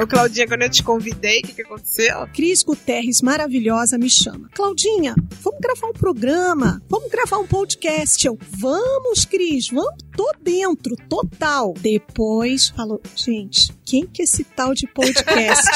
Ô, Claudinha, quando eu te convidei, o que, que aconteceu? Cris Guterres, maravilhosa, me chama. Claudinha, vamos gravar um programa, vamos gravar um podcast. Eu, vamos, Cris, vamos, tô dentro, total. Depois falou, gente, quem que é esse tal de podcast?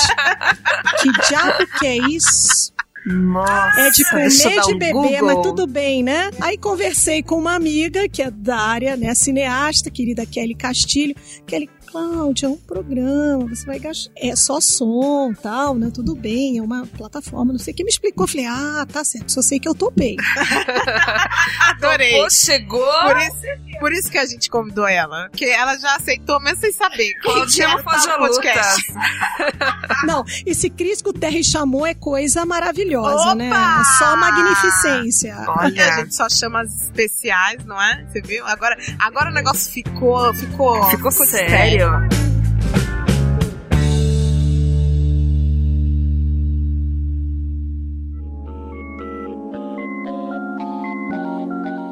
que diabo que é isso? Nossa, É de comer de um beber, Google. mas tudo bem, né? Aí conversei com uma amiga que é da área, né, cineasta, querida Kelly Castilho. Kelly, Cláudia, é um programa, você vai gastar. É só som, tal, né? Tudo bem, é uma plataforma, não sei o que. Me explicou, falei, ah, tá certo, só sei que eu topei. Adorei. Pô, chegou. Por isso, por isso que a gente convidou ela. Porque ela já aceitou, mesmo sem saber. Claudinha não foge a podcast. Não, esse Cris Guterres chamou é coisa maravilhosa, Opa! né? É Só magnificência. Olha, a gente só chama as especiais, não é? Você viu? Agora, agora o negócio ficou, ficou, ficou sério.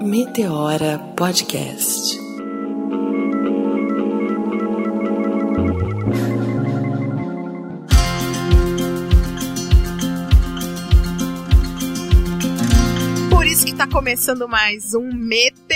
Meteora Podcast. Por isso que tá começando mais um Meteora!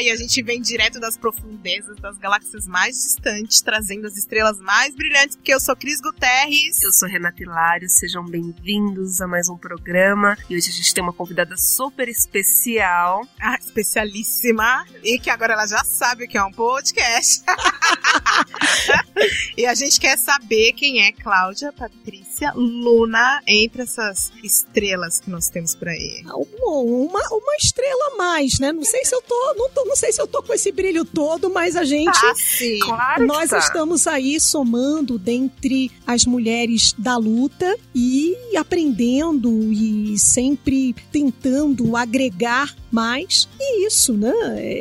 E a gente vem direto das profundezas das galáxias mais distantes, trazendo as estrelas mais brilhantes, porque eu sou Cris Guterres. Eu sou Renata Hilário, sejam bem-vindos a mais um programa. E hoje a gente tem uma convidada super especial. a especialíssima, e que agora ela já sabe o que é um podcast. e a gente quer saber quem é Cláudia Patrícia Luna entre essas estrelas que nós temos por aí. Uma, uma estrela a mais, né? Não sei se eu tô não, tô, não sei se eu tô com esse brilho todo, mas a gente Ah, sim. Claro Nós tá. estamos aí somando dentre as mulheres da luta e aprendendo e sempre tentando agregar mais. E isso, né?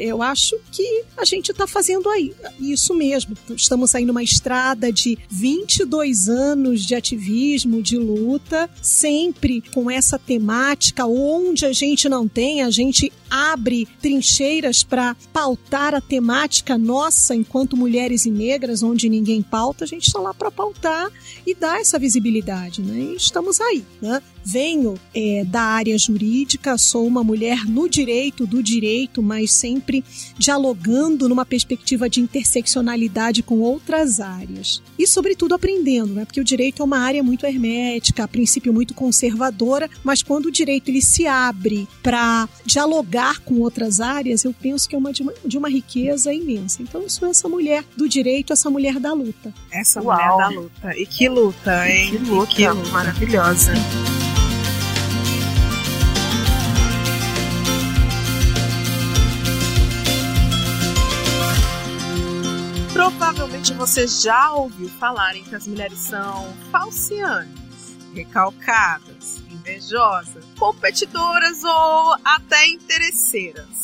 Eu acho que a gente está fazendo aí isso mesmo. Estamos aí numa estrada de 22 anos de ativismo, de luta, sempre com essa temática. Onde a gente não tem, a gente abre trincheiras para pautar a temática nossa enquanto mulheres e negras, onde ninguém pauta, a gente está lá para pautar e dar essa visibilidade, né? E estamos aí, né? Venho é, da área jurídica, sou uma mulher no direito, do direito, mas sempre dialogando numa perspectiva de interseccionalidade com outras áreas. E, sobretudo, aprendendo, né? Porque o direito é uma área muito hermética, a princípio muito conservadora, mas quando o direito ele se abre para dialogar com outras áreas, eu penso que é uma de, uma de uma riqueza imensa. Então, eu sou essa mulher do direito, essa mulher da luta. Essa Uau. mulher da luta. E que luta, hein? Que luta, Que luta. maravilhosa. Você já ouviu falarem que as mulheres são falcianas, recalcadas, invejosas, competidoras ou até interesseiras.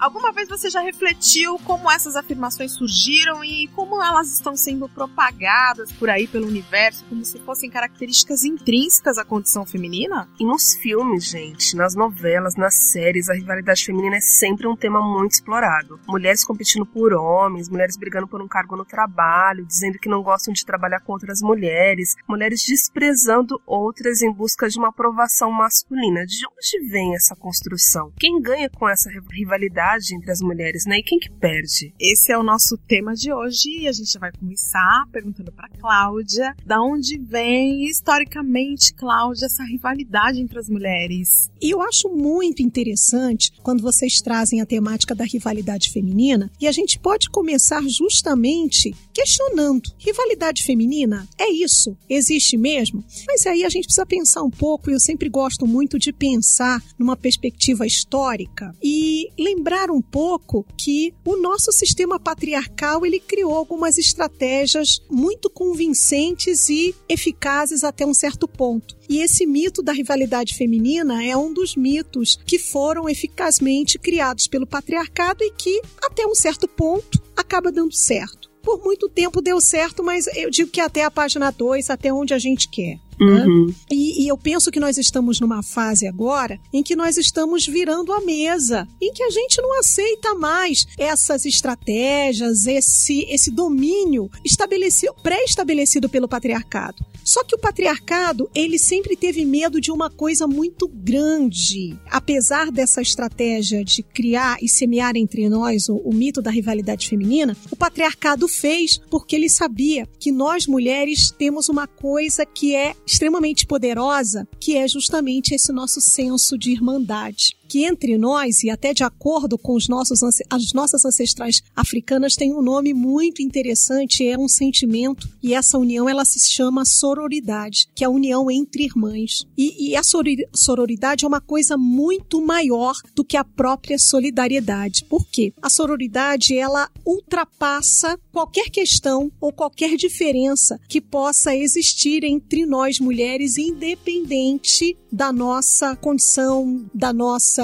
Alguma vez você já refletiu como essas afirmações surgiram e como elas estão sendo propagadas por aí pelo universo como se fossem características intrínsecas à condição feminina? E nos filmes, gente, nas novelas, nas séries, a rivalidade feminina é sempre um tema muito explorado. Mulheres competindo por homens, mulheres brigando por um cargo no trabalho, dizendo que não gostam de trabalhar com outras mulheres, mulheres desprezando outras em busca de uma aprovação masculina. De onde vem essa construção? Quem ganha com essa rivalidade entre as mulheres, né? E quem que perde? Esse é o nosso tema de hoje e a gente vai começar perguntando para Cláudia da onde vem historicamente, Cláudia, essa rivalidade entre as mulheres. E eu acho muito interessante quando vocês trazem a temática da rivalidade feminina e a gente pode começar justamente questionando: rivalidade feminina é isso? Existe mesmo? Mas aí a gente precisa pensar um pouco, e eu sempre gosto muito de pensar numa perspectiva histórica e lembrar um pouco que o nosso sistema patriarcal ele criou algumas estratégias muito convincentes e eficazes até um certo ponto. E esse mito da rivalidade feminina é um dos mitos que foram eficazmente criados pelo patriarcado e que, até um certo ponto, acaba dando certo. Por muito tempo deu certo, mas eu digo que até a página 2, até onde a gente quer. Né? Uhum. Né? E, e eu penso que nós estamos numa fase agora em que nós estamos virando a mesa, em que a gente não aceita mais essas estratégias, esse, esse domínio estabelecido, pré-estabelecido pelo patriarcado. Só que o patriarcado, ele sempre teve medo de uma coisa muito grande. Apesar dessa estratégia de criar e semear entre nós o, o mito da rivalidade feminina, o patriarcado fez porque ele sabia que nós mulheres temos uma coisa que é extremamente poderosa, que é justamente esse nosso senso de irmandade que entre nós, e até de acordo com os nossos, as nossas ancestrais africanas, tem um nome muito interessante, é um sentimento, e essa união ela se chama sororidade, que é a união entre irmãs. E, e a sororidade é uma coisa muito maior do que a própria solidariedade. Por quê? A sororidade, ela ultrapassa qualquer questão ou qualquer diferença que possa existir entre nós mulheres, independente da nossa condição, da nossa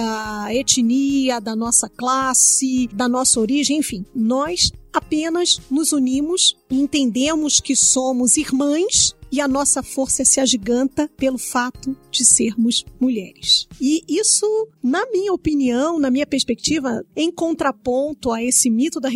etnia, da nossa classe, da nossa origem, enfim. Nós apenas nos unimos entendemos que somos irmãs e a nossa força se agiganta pelo fato de sermos mulheres. E isso, na minha opinião, na minha perspectiva, em contraponto a esse mito da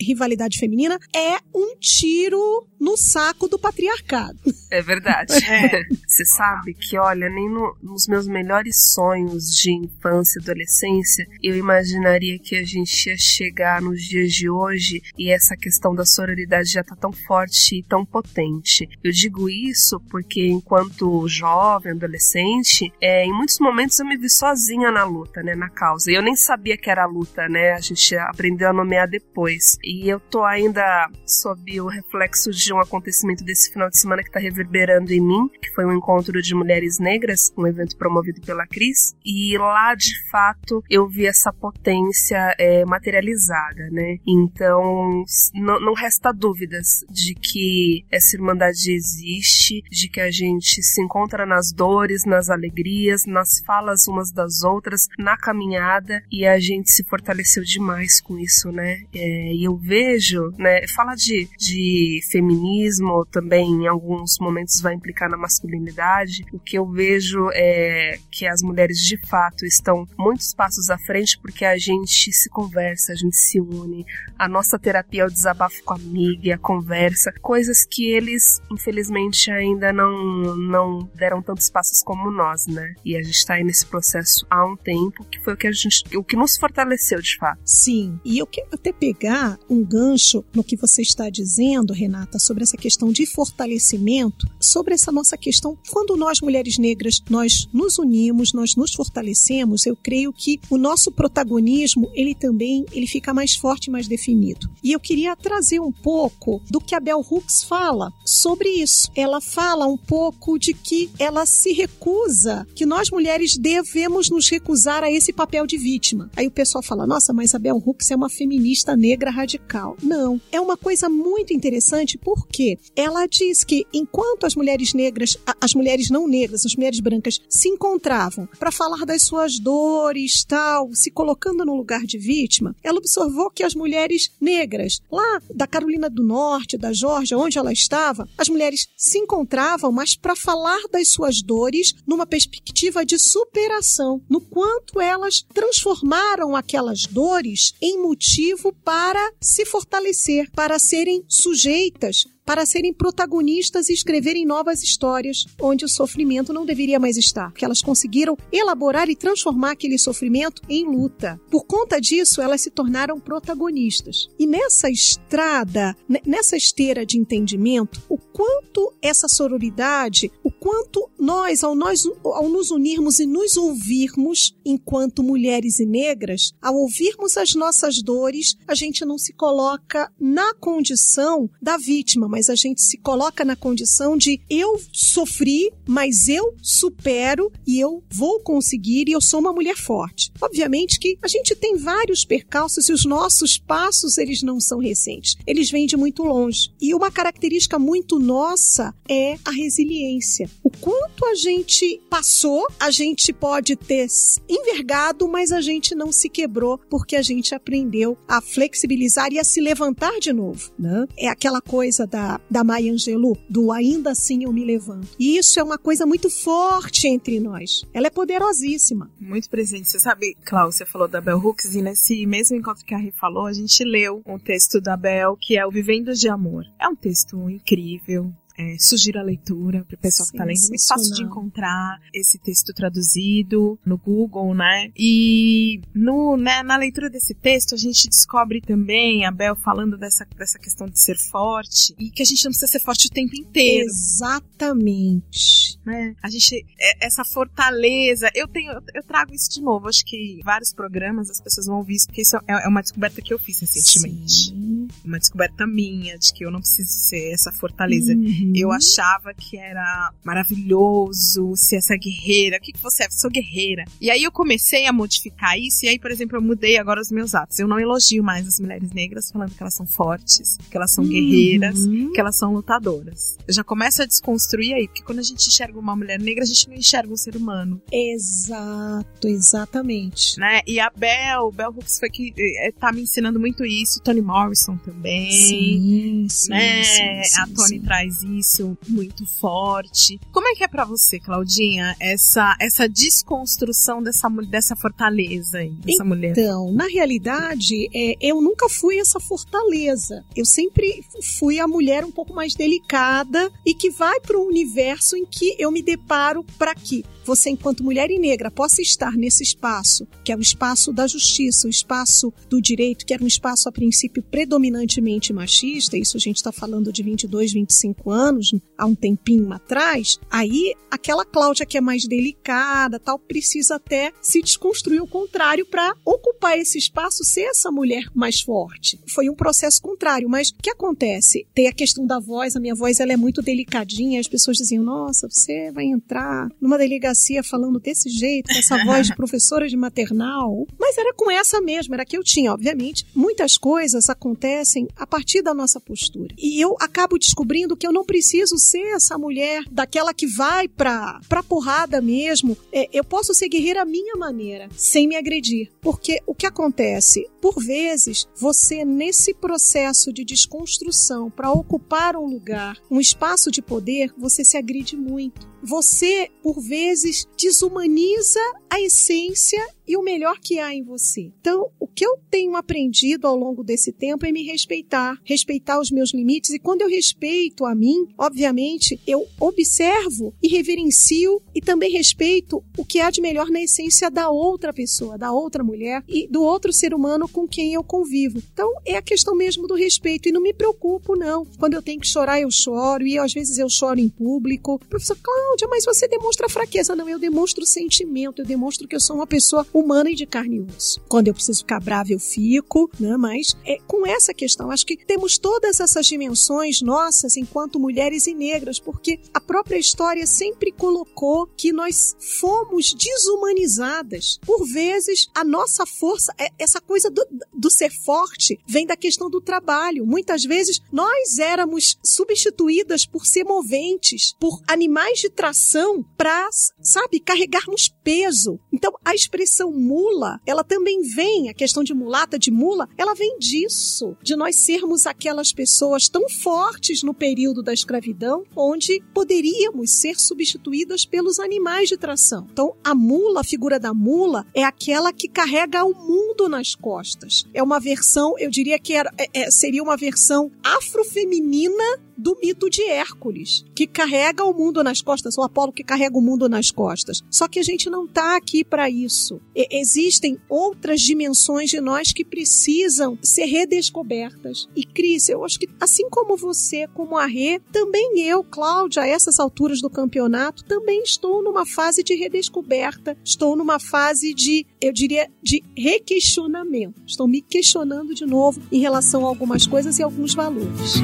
rivalidade feminina, é um tiro no saco do patriarcado. É verdade. É. Você sabe que, olha, nem no, nos meus melhores sonhos de infância e adolescência, eu imaginaria que a gente ia chegar nos dias de hoje e essa questão da sororidade já tá tão forte e tão potente. Eu digo isso porque, enquanto jovem, adolescente, é, em muitos momentos eu me vi sozinha na luta, né, na causa. E eu nem sabia que era luta, né? A gente aprendeu a nomear depois. E eu tô ainda sob o reflexo de um acontecimento desse final de semana que tá reverberando em mim, que foi um encontro de mulheres negras, um evento promovido pela Cris. E lá, de fato, eu vi essa potência é, materializada, né? Então, não, não resta dúvidas de que essa irmandade existe, de que a gente se encontra nas dores, nas alegrias, nas falas umas das outras, na caminhada e a gente se fortaleceu demais com isso, né? É, e eu vejo, né? Fala de, de feminismo também em alguns momentos vai implicar na masculinidade. O que eu vejo é que as mulheres de fato estão muitos passos à frente porque a gente se conversa, a gente se une. A nossa terapia é o desabafo com a amiga, a conversa, coisas que eles, infelizmente, ainda não, não deram tantos passos como nós, né? E a gente está aí nesse processo há um tempo, que foi o que a gente, o que nos fortaleceu de fato. Sim, e eu quero até pegar um gancho no que você está dizendo, Renata, sobre essa questão de fortalecimento, sobre essa nossa questão, quando nós mulheres negras, nós nos unimos, nós nos fortalecemos, eu creio que o nosso protagonismo, ele também, ele fica mais forte, mais definido. E eu queria trazer um pouco do que a Bell Hooks fala sobre isso. Ela fala um pouco de que ela se recusa, que nós mulheres devemos nos recusar a esse papel de vítima. Aí o pessoal fala: nossa, mas a Bell Hooks é uma feminista negra radical. Não. É uma coisa muito interessante porque ela diz que enquanto as mulheres negras, as mulheres não negras, as mulheres brancas se encontravam para falar das suas dores, tal, se colocando no lugar de vítima, ela observou que as mulheres negras, lá da Carolina do Norte, da Geórgia, onde ela estava, as mulheres se encontravam, mas para falar das suas dores numa perspectiva de superação, no quanto elas transformaram aquelas dores em motivo para se fortalecer, para serem sujeitas para serem protagonistas e escreverem novas histórias onde o sofrimento não deveria mais estar, porque elas conseguiram elaborar e transformar aquele sofrimento em luta. Por conta disso, elas se tornaram protagonistas. E nessa estrada, nessa esteira de entendimento, o quanto essa sororidade, o quanto nós, ao, nós, ao nos unirmos e nos ouvirmos enquanto mulheres e negras, ao ouvirmos as nossas dores, a gente não se coloca na condição da vítima, mas mas a gente se coloca na condição de eu sofri, mas eu supero e eu vou conseguir e eu sou uma mulher forte. Obviamente que a gente tem vários percalços e os nossos passos eles não são recentes, eles vêm de muito longe. E uma característica muito nossa é a resiliência. O quanto a gente passou, a gente pode ter envergado, mas a gente não se quebrou porque a gente aprendeu a flexibilizar e a se levantar de novo. Né? É aquela coisa da, da Maya Angelou, do ainda assim eu me levanto. E isso é uma coisa muito forte entre nós. Ela é poderosíssima. Muito presente. Você sabe, Klaus, você falou da Bell Hooks e nesse mesmo encontro que a Rê falou, a gente leu um texto da Bell que é o Vivendo de Amor. É um texto incrível, é, sugiro a leitura para o pessoal que está lendo. É muito fácil de encontrar esse texto traduzido no Google, né? E no, né, na leitura desse texto a gente descobre também a Bel falando dessa, dessa questão de ser forte e que a gente não precisa ser forte o tempo inteiro. Exatamente. Né? A gente, é, essa fortaleza, eu tenho, eu trago isso de novo. Acho que vários programas as pessoas vão ouvir isso porque isso é, é uma descoberta que eu fiz recentemente. Sim. Uma descoberta minha de que eu não preciso ser essa fortaleza. Uhum. Eu uhum. achava que era maravilhoso ser essa guerreira. O que, que você é? Eu sou guerreira. E aí eu comecei a modificar isso, e aí, por exemplo, eu mudei agora os meus atos. Eu não elogio mais as mulheres negras falando que elas são fortes, que elas são uhum. guerreiras, que elas são lutadoras. Eu já começo a desconstruir aí, porque quando a gente enxerga uma mulher negra, a gente não enxerga um ser humano. Exato, exatamente. Né? E a Bell, Bell Hooks foi que é, tá me ensinando muito isso, Toni Morrison também. Sim, sim, né? sim, sim a Toni sim. traz isso muito forte. Como é que é para você, Claudinha, essa essa desconstrução dessa dessa fortaleza aí, dessa então, mulher? Então, na realidade, é, eu nunca fui essa fortaleza. Eu sempre fui a mulher um pouco mais delicada e que vai para um universo em que eu me deparo para que você, enquanto mulher e negra, possa estar nesse espaço, que é o espaço da justiça, o espaço do direito, que era um espaço a princípio predominantemente machista, isso a gente está falando de 22, 25 anos, há um tempinho atrás, aí aquela Cláudia que é mais delicada, tal, precisa até se desconstruir o contrário para ocupar esse espaço, ser essa mulher mais forte. Foi um processo contrário, mas o que acontece? Tem a questão da voz, a minha voz ela é muito delicadinha, as pessoas diziam, nossa, você vai entrar numa delegacia falando desse jeito, com essa voz de professora de maternal. Mas era com essa mesmo, era que eu tinha, obviamente. Muitas coisas acontecem a partir da nossa postura. E eu acabo descobrindo que eu não preciso ser essa mulher daquela que vai pra, pra porrada mesmo. É, eu posso ser guerreira à minha maneira, sem me agredir. Porque o que acontece? Por vezes, você, nesse processo de desconstrução para ocupar um lugar, um espaço de poder, você se agride muito. Você, por vezes, desumaniza a essência e o melhor que há em você. Então, o que eu tenho aprendido ao longo desse tempo é me respeitar, respeitar os meus limites. E quando eu respeito a mim, obviamente, eu observo e reverencio e também respeito o que há de melhor na essência da outra pessoa, da outra mulher e do outro ser humano com quem eu convivo. Então, é a questão mesmo do respeito. E não me preocupo, não. Quando eu tenho que chorar, eu choro. E às vezes eu choro em público. Professor Cláudia, mas você demonstra fraqueza. Não, eu demonstro sentimento. Eu demonstro que eu sou uma pessoa humana e de carne e osso. Quando eu preciso ficar brava, eu fico, né? Mas é com essa questão, acho que temos todas essas dimensões nossas enquanto mulheres e negras, porque a própria história sempre colocou que nós fomos desumanizadas. Por vezes, a nossa força, é, essa coisa do, do ser forte, vem da questão do trabalho. Muitas vezes, nós éramos substituídas por semoventes, por animais de tração para, sabe, carregarmos peso. Então, a expressão mula, ela também vem, a questão de mulata, de mula, ela vem disso, de nós sermos aquelas pessoas tão fortes no período da escravidão, onde poderíamos ser substituídas pelos animais de tração. Então, a mula, a figura da mula, é aquela que carrega o mundo nas costas. É uma versão, eu diria que era, é, é seria uma versão afrofeminina do mito de Hércules, que carrega o mundo nas costas, o Apolo que carrega o mundo nas costas. Só que a gente não está aqui para isso. E existem outras dimensões de nós que precisam ser redescobertas. E Cris, eu acho que assim como você, como a Rê, também eu, Cláudia, a essas alturas do campeonato, também estou numa fase de redescoberta, estou numa fase de, eu diria, de requestionamento. Estou me questionando de novo em relação a algumas coisas e alguns valores.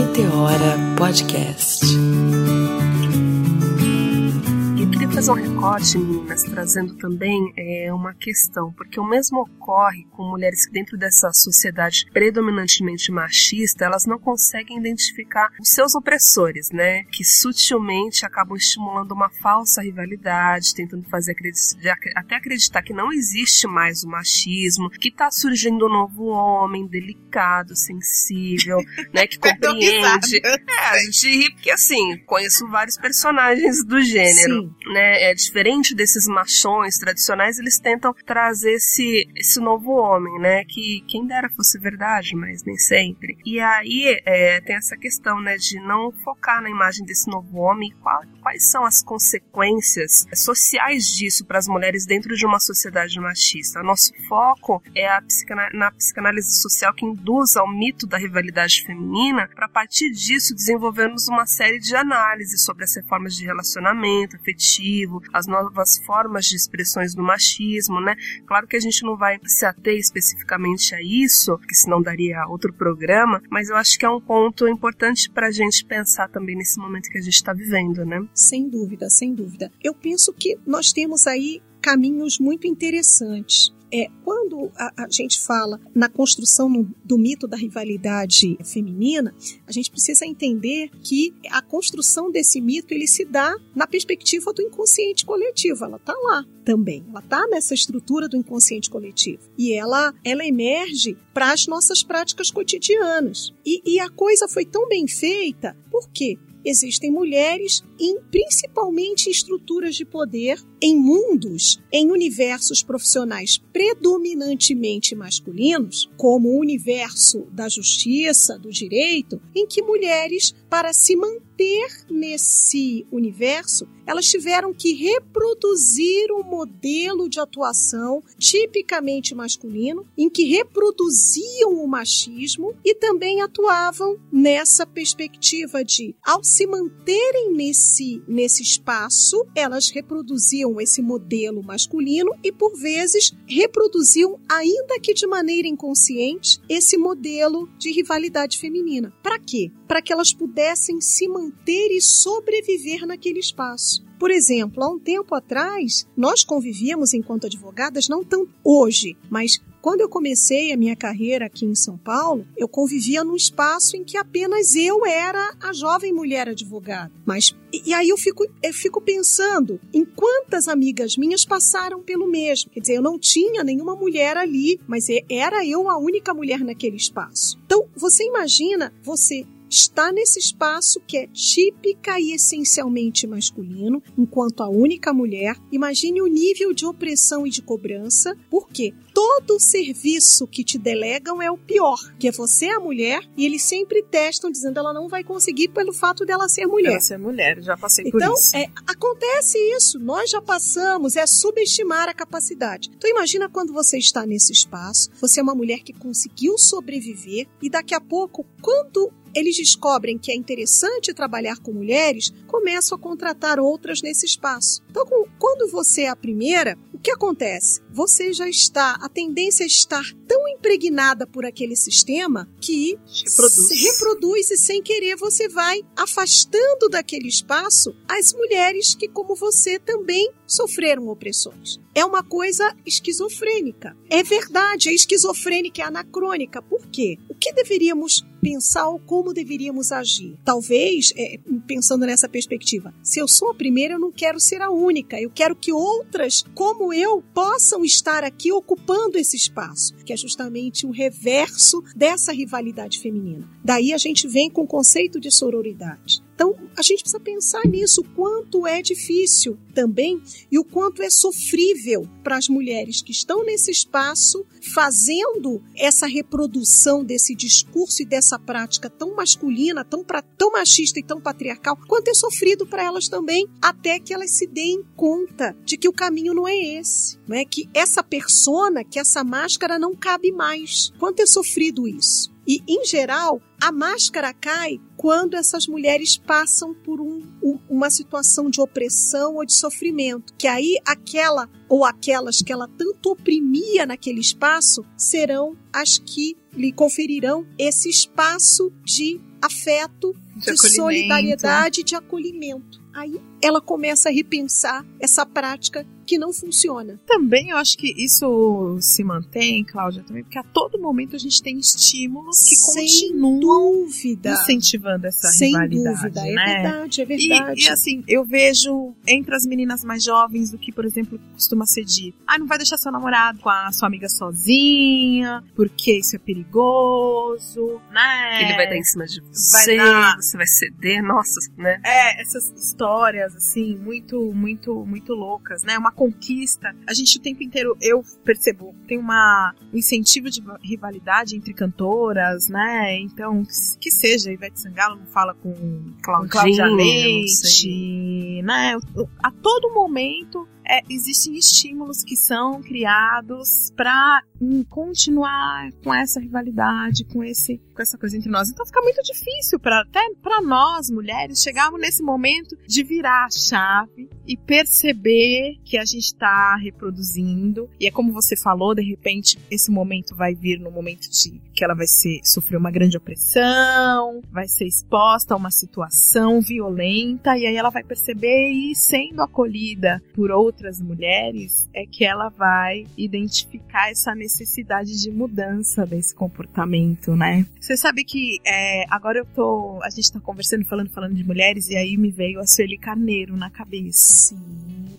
Meteora Podcast. Eu queria fazer um recorte, meninas, trazendo também é, uma questão, porque o mesmo ocorre com mulheres que dentro dessa sociedade predominantemente machista, elas não conseguem identificar os seus opressores, né? Que sutilmente acabam estimulando uma falsa rivalidade, tentando fazer até acreditar que não existe mais o machismo, que está surgindo um novo homem delicado, sensível, né? Que compreende. É, a gente ri porque assim, conheço vários personagens do gênero, Sim. Né? É diferente desses machões tradicionais, eles tentam trazer esse, esse novo homem, né? Que quem dera fosse verdade, mas nem sempre. E aí é, tem essa questão, né? De não focar na imagem desse novo homem, qual, quais são as consequências sociais disso para as mulheres dentro de uma sociedade machista. Nosso foco é a psicana na psicanálise social que induz ao mito da rivalidade feminina, para a partir disso desenvolvermos uma série de análises sobre as formas de relacionamento afetivo, as novas formas de expressões do machismo, né? Claro que a gente não vai se ater especificamente a isso, que senão daria outro programa, mas eu acho que é um ponto importante para a gente pensar também nesse momento que a gente está vivendo, né? Sem dúvida, sem dúvida. Eu penso que nós temos aí caminhos muito interessantes. É, quando a, a, gente fala na construção no, do mito da rivalidade feminina, a gente precisa entender que a construção desse mito ele se dá na perspectiva do inconsciente coletivo. Ela está lá também. Ela está nessa estrutura do inconsciente coletivo. E ela, ela emerge para as nossas práticas cotidianas. E, e a coisa foi tão bem feita, por quê? Existem mulheres, em, principalmente estruturas de poder, em mundos, em universos profissionais predominantemente masculinos, como o universo da justiça, do direito, em que mulheres, para se manter nesse universo, elas tiveram que reproduzir um modelo de atuação tipicamente masculino, em que reproduziam o machismo e também atuavam nessa perspectiva de, ao se manterem nesse, nesse espaço, elas reproduziam esse modelo masculino e, por vezes, reproduziam, ainda que de maneira inconsciente, esse modelo de rivalidade feminina. Para quê? Para que elas pudessem se manter e sobreviver naquele espaço. Por exemplo, há um tempo atrás, nós convivíamos enquanto advogadas, não tão hoje, mas quando eu comecei a minha carreira aqui em São Paulo, eu convivia num espaço em que apenas eu era a jovem mulher advogada. Mas e, e, aí eu fico, eu fico pensando em quantas amigas minhas passaram pelo mesmo. Quer dizer, eu não tinha nenhuma mulher ali, mas era eu a única mulher naquele espaço. Então, você imagina você está nesse espaço que é típica e essencialmente masculino, enquanto a única mulher. Imagine o nível de opressão e de cobrança, porque todo serviço que te delegam é o pior, que é você a mulher e eles sempre testam dizendo ela não vai conseguir pelo fato dela ser mulher. Ela ser mulher, já passei então, por isso. Então, é, acontece isso, nós já passamos, é subestimar a capacidade. Então imagina quando você está nesse espaço, você é uma mulher que conseguiu sobreviver e daqui a pouco, quando eles descobrem que é interessante trabalhar com mulheres, começam a contratar outras nesse espaço. Então, quando você é a primeira, o que acontece? Você já está, a tendência é estar tão impregnada por aquele sistema que reproduz. se reproduz e sem querer você vai afastando daquele espaço as mulheres que, como você, também sofreram opressões. É uma coisa esquizofrênica. É verdade, é esquizofrênica, é anacrônica. Por quê? O que deveríamos pensar como deveríamos agir? Talvez, é, pensando nessa perspectiva, se eu sou a primeira, eu não quero ser a única. Eu quero que outras, como eu, possam estar aqui ocupando esse espaço, que é justamente o reverso dessa rivalidade feminina. Daí a gente vem com o conceito de sororidade. Então, a gente precisa pensar nisso, o quanto é difícil também e o quanto é sofrível para as mulheres que estão nesse espaço fazendo essa reprodução desse discurso e dessa prática tão masculina, tão, pra, tão machista e tão patriarcal, quanto é sofrido para elas também, até que elas se deem conta de que o caminho não é esse, não é que essa persona, que essa máscara não cabe mais. Quanto é sofrido isso? E, em geral, a máscara cai quando essas mulheres passam por um, uma situação de opressão ou de sofrimento. Que aí aquela ou aquelas que ela tanto oprimia naquele espaço serão as que lhe conferirão esse espaço de afeto, de, de solidariedade, de acolhimento. Aí ela começa a repensar essa prática que não funciona. Também eu acho que isso se mantém, Cláudia, também, porque a todo momento a gente tem estímulos que Sem continuam dúvida. incentivando essa Sem rivalidade, dúvida, né? é verdade, é verdade. E, e, assim, eu vejo entre as meninas mais jovens do que, por exemplo, costuma ser dito. Ah, não vai deixar seu namorado com a sua amiga sozinha, porque isso é perigoso, né? Ele vai dar em cima de Vai você, dar. você vai ceder, nossa, né? É, essas histórias, assim, muito, muito, muito loucas, né? Uma conquista. A gente o tempo inteiro, eu percebo, tem uma, um incentivo de rivalidade entre cantoras, né? Então, que seja, Ivete Sangalo não fala com, com Cláudia Claudinha, Leite, né? A todo momento é, existem estímulos que são criados para continuar com essa rivalidade, com esse, com essa coisa entre nós. Então fica muito difícil para até para nós mulheres chegarmos nesse momento de virar a chave e perceber que a gente está reproduzindo. E é como você falou, de repente esse momento vai vir no momento de que ela vai ser sofrer uma grande opressão, vai ser exposta a uma situação violenta e aí ela vai perceber e sendo acolhida por outras mulheres é que ela vai identificar essa necessidade de mudança desse comportamento, né? Você sabe que é, agora eu tô, a gente tá conversando, falando, falando de mulheres e aí me veio a Sueli Carneiro na cabeça. Sim.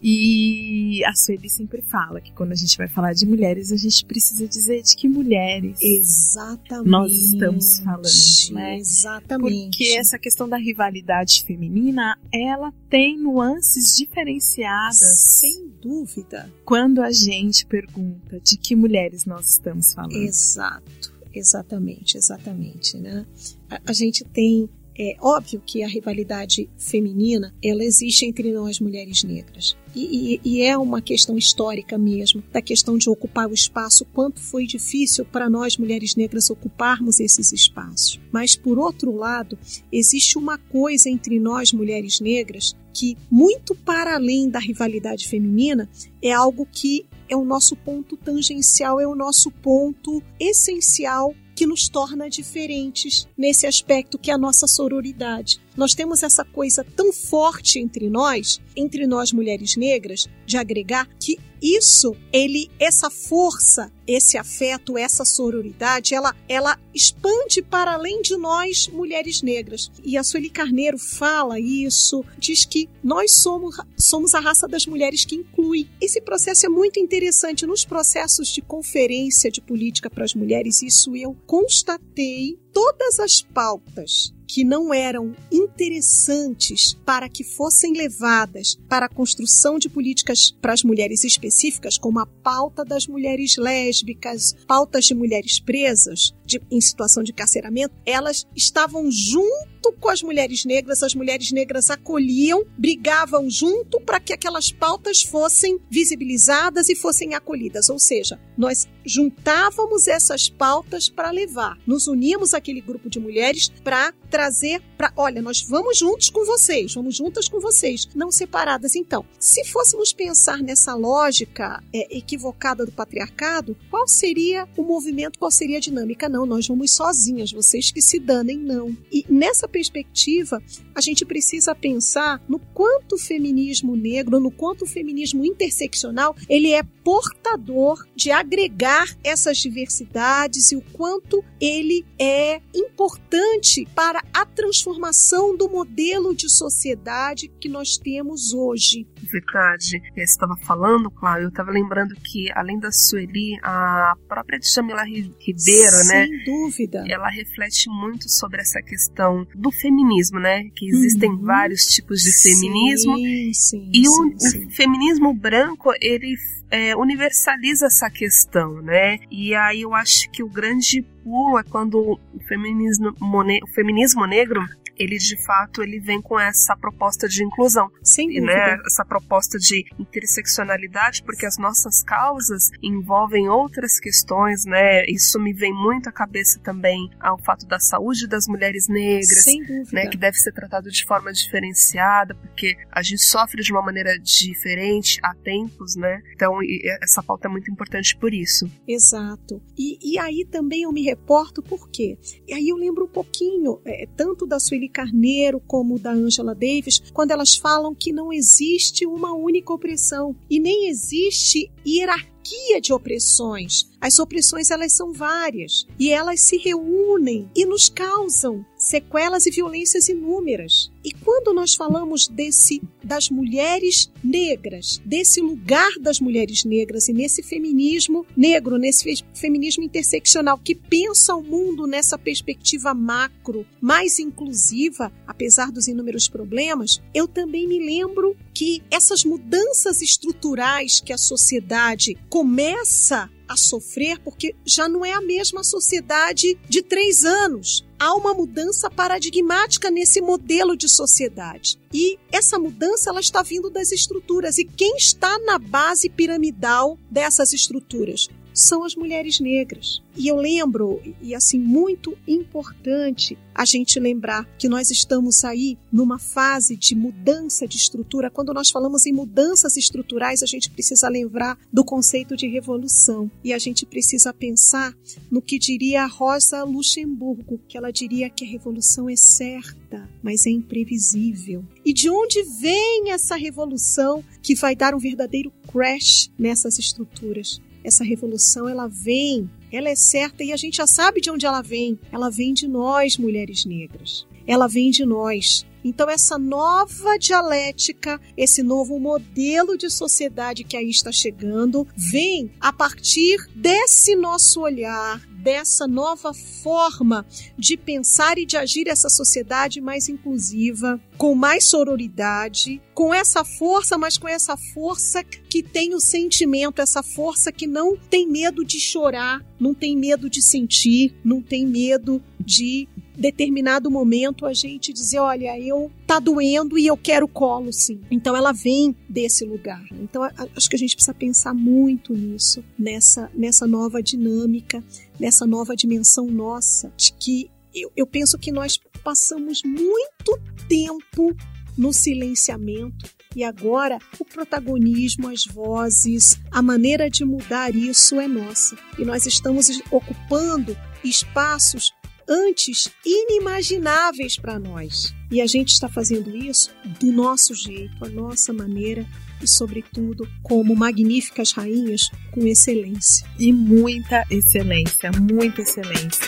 E a Sueli sempre fala que quando a gente vai falar de mulheres, a gente precisa dizer de que mulheres Exatamente. nós estamos falando, né? Exatamente. Porque essa questão da rivalidade feminina, ela tem nuances diferenciadas Sem dúvida. quando a gente pergunta de que mulheres nós estamos falando. Exato. Exatamente, exatamente, né? A, a gente tem é óbvio que a rivalidade feminina ela existe entre nós mulheres negras. E, e, e, é uma questão histórica mesmo da questão de ocupar o espaço quanto foi difícil para nós mulheres negras ocuparmos esses espaços. Mas por outro lado existe uma coisa entre nós mulheres negras que muito para além da rivalidade feminina é algo que é o nosso ponto tangencial é o nosso ponto essencial que nos torna diferentes nesse aspecto que é a nossa sororidade. Nós temos essa coisa tão forte entre nós, entre nós mulheres negras, de agregar que isso, ele, essa força, esse afeto, essa sororidade, ela, ela expande para além de nós mulheres negras. E a Sueli Carneiro fala isso, diz que nós somos, somos a raça das mulheres que inclui. Esse processo é muito interessante. Nos processos de conferência de política para as mulheres, isso eu constatei todas as pautas que não eram interessantes para que fossem levadas para a construção de políticas para as mulheres específicas, como a pauta das mulheres lésbicas, pautas de mulheres presas de, em situação de carceramento, elas estavam junto com as mulheres negras, as mulheres negras acolhiam, brigavam junto para que aquelas pautas fossem visibilizadas e fossem acolhidas. Ou seja, nós juntávamos essas pautas para levar, nos uníamos àquele grupo de mulheres para trazer para, olha, nós vamos juntos com vocês, vamos juntas com vocês, não separadas. Então, se fôssemos pensar nessa lógica é, equivocada do patriarcado, qual seria o movimento, qual seria a dinâmica? Não, nós vamos sozinhas, vocês que se danem, não. E nessa perspectiva, a gente precisa pensar no quanto o feminismo negro, no quanto o feminismo interseccional, ele é portador de agregar essas diversidades e o quanto ele é importante para a transformação do modelo de sociedade que nós temos hoje. Verdade. Você estava falando, Cláudio, eu estava lembrando que, além da Sueli, a própria Djamila Ribeiro, Sem né? Sem dúvida. Ela reflete muito sobre essa questão do feminismo, né? Que existem Uhum. vários tipos de feminismo. Sim, sim, E sim, o, sim. o feminismo branco, ele é, universaliza essa questão, né? E aí eu acho que o grande pulo é quando o feminismo, o feminismo negro ele de fato ele vem com essa proposta de inclusão, Sem e, né, essa proposta de interseccionalidade, porque as nossas causas envolvem outras questões, né? Isso me vem muito à cabeça também ao fato da saúde das mulheres negras, Sem dúvida. né, que deve ser tratado de forma diferenciada, porque a gente sofre de uma maneira diferente há tempos, né? Então, essa pauta é muito importante por isso. Exato. E, e aí também eu me reporto por quê? E aí eu lembro um pouquinho, é, tanto da Sueli Carneiro como da Angela Davis, quando elas falam que não existe uma única opressão e nem existe hierarquia de opressões. As opressões elas são várias e elas se reúnem e nos causam sequelas e violências inúmeras. E quando nós falamos desse das mulheres negras, desse lugar das mulheres negras e nesse feminismo negro, nesse feminismo interseccional que pensa o mundo nessa perspectiva macro, mais inclusiva, apesar dos inúmeros problemas, eu também me lembro que essas mudanças estruturais que a sociedade começa a sofrer porque já não é a mesma sociedade de três anos. Há uma mudança paradigmática nesse modelo de sociedade. E essa mudança ela está vindo das estruturas. E quem está na base piramidal dessas estruturas? São as mulheres negras. E eu lembro, e assim, muito importante a gente lembrar que nós estamos aí numa fase de mudança de estrutura. Quando nós falamos em mudanças estruturais, a gente precisa lembrar do conceito de revolução. E a gente precisa pensar no que diria Rosa Luxemburgo, que ela diria que a revolução é certa, mas é imprevisível. E de onde vem essa revolução que vai dar um verdadeiro crash nessas estruturas? Essa revolução ela vem, ela é certa e a gente já sabe de onde ela vem. Ela vem de nós, mulheres negras. Ela vem de nós. Então, essa nova dialética, esse novo modelo de sociedade que aí está chegando, vem a partir desse nosso olhar, dessa nova forma de pensar e de agir essa sociedade mais inclusiva, com mais sororidade, com essa força, mas com essa força que tem o sentimento, essa força que não tem medo de chorar, não tem medo de sentir, não tem medo de determinado momento a gente dizer, olha, eu tá doendo e eu quero colo, sim. Então ela vem desse lugar. Então acho que a gente precisa pensar muito nisso, nessa nessa nova dinâmica, nessa nova dimensão nossa, de que eu, eu penso que nós passamos muito tempo no silenciamento e agora o protagonismo, as vozes, a maneira de mudar isso é nossa. E nós estamos ocupando espaços antes inimagináveis para nós. E a gente está fazendo isso do nosso jeito, a nossa maneira e, sobretudo, como magníficas rainhas com excelência. E muita excelência, muita excelência.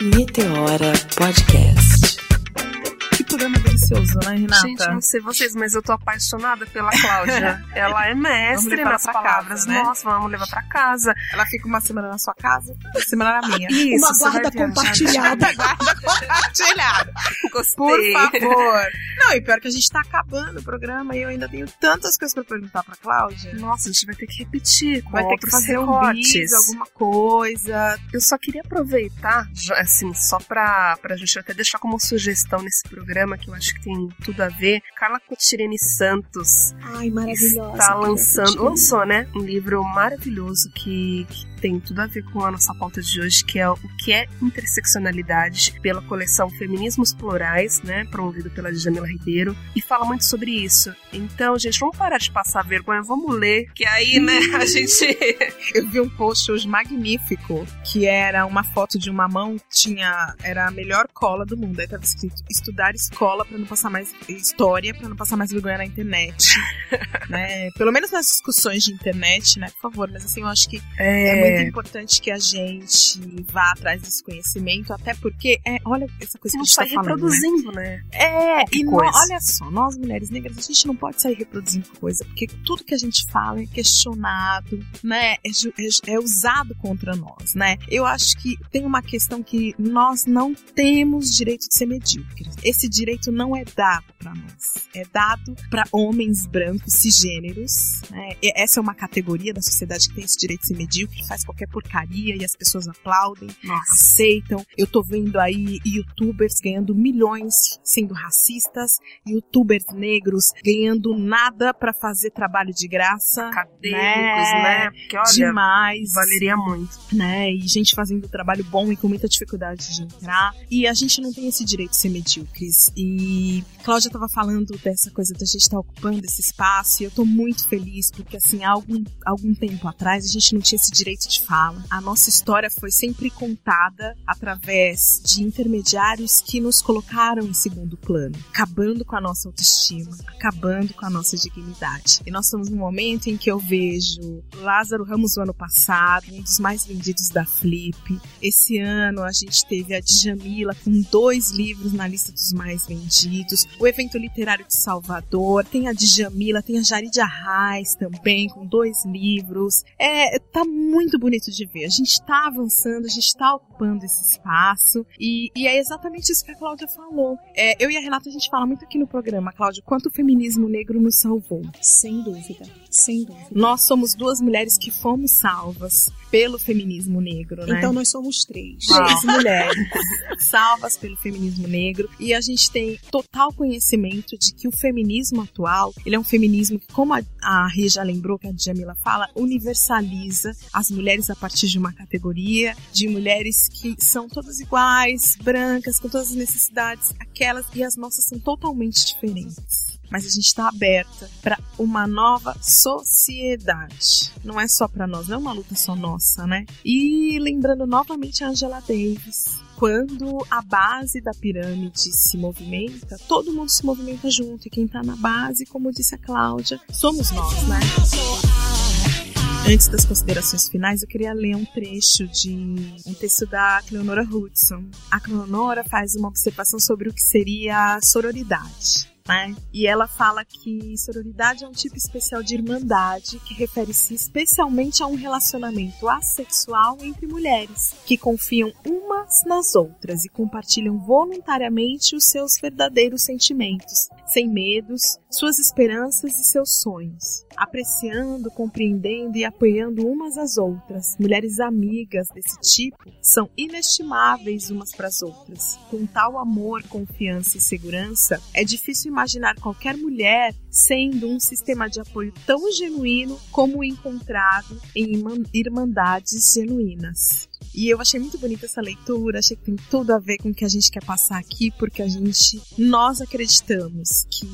Meteora Podcast programa delicioso, né, Renata? Gente, não sei vocês, mas eu tô apaixonada pela Cláudia. Ela é mestre nas palavras. Casa, né? Nossa, vamos levar pra casa. Ela fica uma semana na sua casa, uma semana na minha. Isso, uma guarda compartilhada. guarda compartilhada. Gostei. Por favor. Não, e pior que a gente tá acabando o programa e eu ainda tenho tantas coisas pra perguntar pra Cláudia. Nossa, a gente vai ter que repetir. Vai ter que fazer um bis, alguma coisa. Eu só queria aproveitar, assim, só pra, pra gente até deixar como sugestão nesse programa que eu acho que tem tudo a ver. Carla Cotirene Santos. Ai, maravilhosa. Está lançando, lançou, né? Um livro maravilhoso que, que tem tudo a ver com a nossa pauta de hoje, que é o que é interseccionalidade, pela coleção Feminismos Plurais, né, promovido pela Jamila Ribeiro, e fala muito sobre isso. Então, gente, vamos parar de passar vergonha, vamos ler, que aí, né, a gente... Eu vi um post hoje magnífico, que era uma foto de uma mão, tinha, era a melhor cola do mundo, aí tava escrito, estudar escola para não passar mais, história para não passar mais vergonha na internet, né, pelo menos nas discussões de internet, né, por favor, mas assim, eu acho que é, é muito muito é. importante que a gente vá atrás desse conhecimento, até porque, é, olha essa coisa que a gente tá falando, reproduzindo, né? né? É, e no, olha só, nós mulheres negras, a gente não pode sair reproduzindo coisa, porque tudo que a gente fala é questionado, né? É, é, é usado contra nós, né? Eu acho que tem uma questão que nós não temos direito de ser medíocres. Esse direito não é dado para nós. É dado para homens brancos cisgêneros, né? Essa é uma categoria da sociedade que tem esse direito de ser medíocre, faz faz qualquer porcaria e as pessoas aplaudem, Nossa. aceitam. Eu tô vendo aí youtubers ganhando milhões sendo racistas, youtubers negros ganhando nada para fazer trabalho de graça. Acadêmicos, né? né? Porque, olha, Demais. Valeria muito. Né? E gente fazendo trabalho bom e com muita dificuldade de entrar. E a gente não tem esse direito de ser medíocres. E Cláudia tava falando dessa coisa da gente estar tá ocupando esse espaço e eu tô muito feliz porque, assim, há algum, algum tempo atrás a gente não tinha esse direito de fala. A nossa história foi sempre contada através de intermediários que nos colocaram em segundo plano, acabando com a nossa autoestima, acabando com a nossa dignidade. E nós estamos num momento em que eu vejo Lázaro Ramos no ano passado, um dos mais vendidos da Flip. Esse ano a gente teve a Djamila com dois livros na lista dos mais vendidos. O evento literário de Salvador tem a Djamila, tem a Jaridia Reis também com dois livros. É, tá muito bonito de ver. A gente tá avançando, a gente tá ocupando esse espaço e, e é exatamente isso que a Cláudia falou. É, eu e a Renata a gente fala muito aqui no programa, Cláudia, quanto o feminismo negro nos salvou. Sem dúvida, sem dúvida. Nós somos duas mulheres que fomos salvas pelo feminismo negro, né? Então nós somos três. Três mulheres salvas pelo feminismo negro e a gente tem total conhecimento de que o feminismo atual, ele é um feminismo que, como a, a Ria já lembrou, que a Djamila fala, universaliza as mulheres a partir de uma categoria de mulheres que são todas iguais, brancas, com todas as necessidades, aquelas e as nossas são totalmente diferentes mas a gente está aberta para uma nova sociedade. Não é só para nós, não é uma luta só nossa, né? E lembrando novamente a Angela Davis, quando a base da pirâmide se movimenta, todo mundo se movimenta junto. E quem está na base, como disse a Cláudia, somos nós, né? Antes das considerações finais, eu queria ler um trecho de um texto da Cleonora Hudson. A Cleonora faz uma observação sobre o que seria a sororidade né? E ela fala que sororidade é um tipo especial de irmandade que refere-se especialmente a um relacionamento assexual entre mulheres que confiam umas nas outras e compartilham voluntariamente os seus verdadeiros sentimentos, sem medos, suas esperanças e seus sonhos, apreciando, compreendendo e apoiando umas às outras. Mulheres amigas desse tipo são inestimáveis umas para as outras. Com tal amor, confiança e segurança, é difícil imaginar qualquer mulher sendo um sistema de apoio tão genuíno como encontrado em irmandades genuínas. E eu achei muito bonita essa leitura, achei que tem tudo a ver com o que a gente quer passar aqui, porque a gente, nós acreditamos que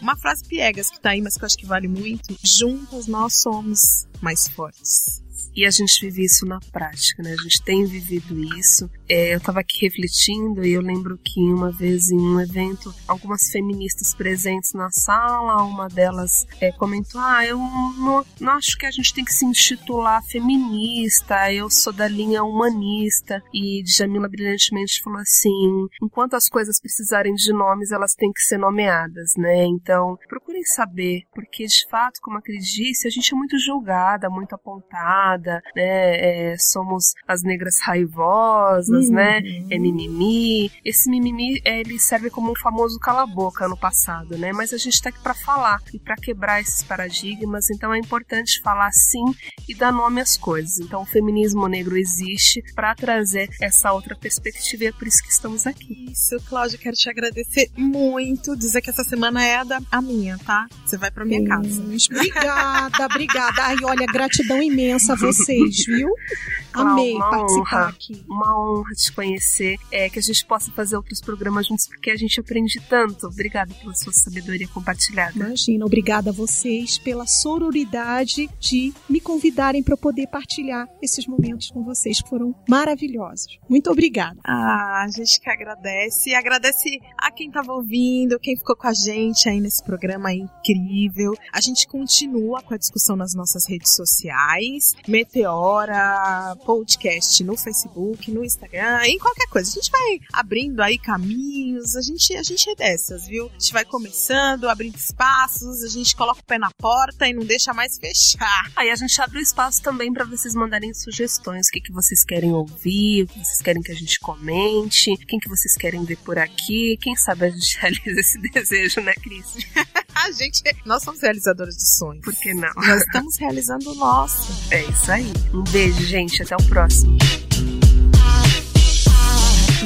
uma frase piegas que tá aí, mas que eu acho que vale muito, juntas nós somos mais fortes. E a gente vive isso na prática, né? A gente tem vivido isso. É, eu estava aqui refletindo e eu lembro que uma vez em um evento, algumas feministas presentes na sala, uma delas é, comentou: Ah, eu não, não acho que a gente tem que se intitular feminista, eu sou da linha humanista. E Jamila brilhantemente falou assim: enquanto as coisas precisarem de nomes, elas têm que ser nomeadas, né? Então, procurem saber, porque de fato, como a Cris disse, a gente é muito julgada, muito apontada né? É, somos as negras raivosas, uhum. né? É mimimi. Esse mimimi, ele serve como um famoso cala-boca no passado, né? Mas a gente tá aqui para falar e para quebrar esses paradigmas, então é importante falar sim e dar nome às coisas. Então o feminismo negro existe para trazer essa outra perspectiva e é por isso que estamos aqui. Isso, Cláudia, quero te agradecer muito, dizer que essa semana é a, da, a minha, tá? Você vai para minha casa. Obrigada, obrigada. Ai, olha, gratidão imensa a você vocês, viu? Amei uma participar honra, aqui. Uma honra te conhecer, é, que a gente possa fazer outros programas juntos, porque a gente aprende tanto. Obrigada pela sua sabedoria compartilhada. Imagina, obrigada a vocês pela sororidade de me convidarem para poder partilhar esses momentos com vocês, que foram maravilhosos. Muito obrigada. Ah, a gente que agradece. E agradece a quem estava ouvindo, quem ficou com a gente aí nesse programa incrível. A gente continua com a discussão nas nossas redes sociais. Meteora Podcast no Facebook, no Instagram, em qualquer coisa. A gente vai abrindo aí caminhos, a gente, a gente é dessas, viu? A gente vai começando, abrindo espaços, a gente coloca o pé na porta e não deixa mais fechar. Aí a gente abre o espaço também para vocês mandarem sugestões, o que, que vocês querem ouvir, o que vocês querem que a gente comente, quem que vocês querem ver por aqui. Quem sabe a gente realiza esse desejo, né, Cris? a gente, nós somos realizadores de sonhos. Por que não? Nós estamos realizando o nosso. É isso aí. Um beijo, gente. Até o próximo.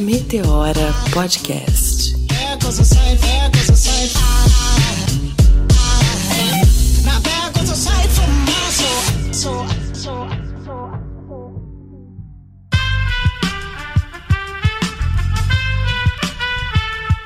Meteora Podcast.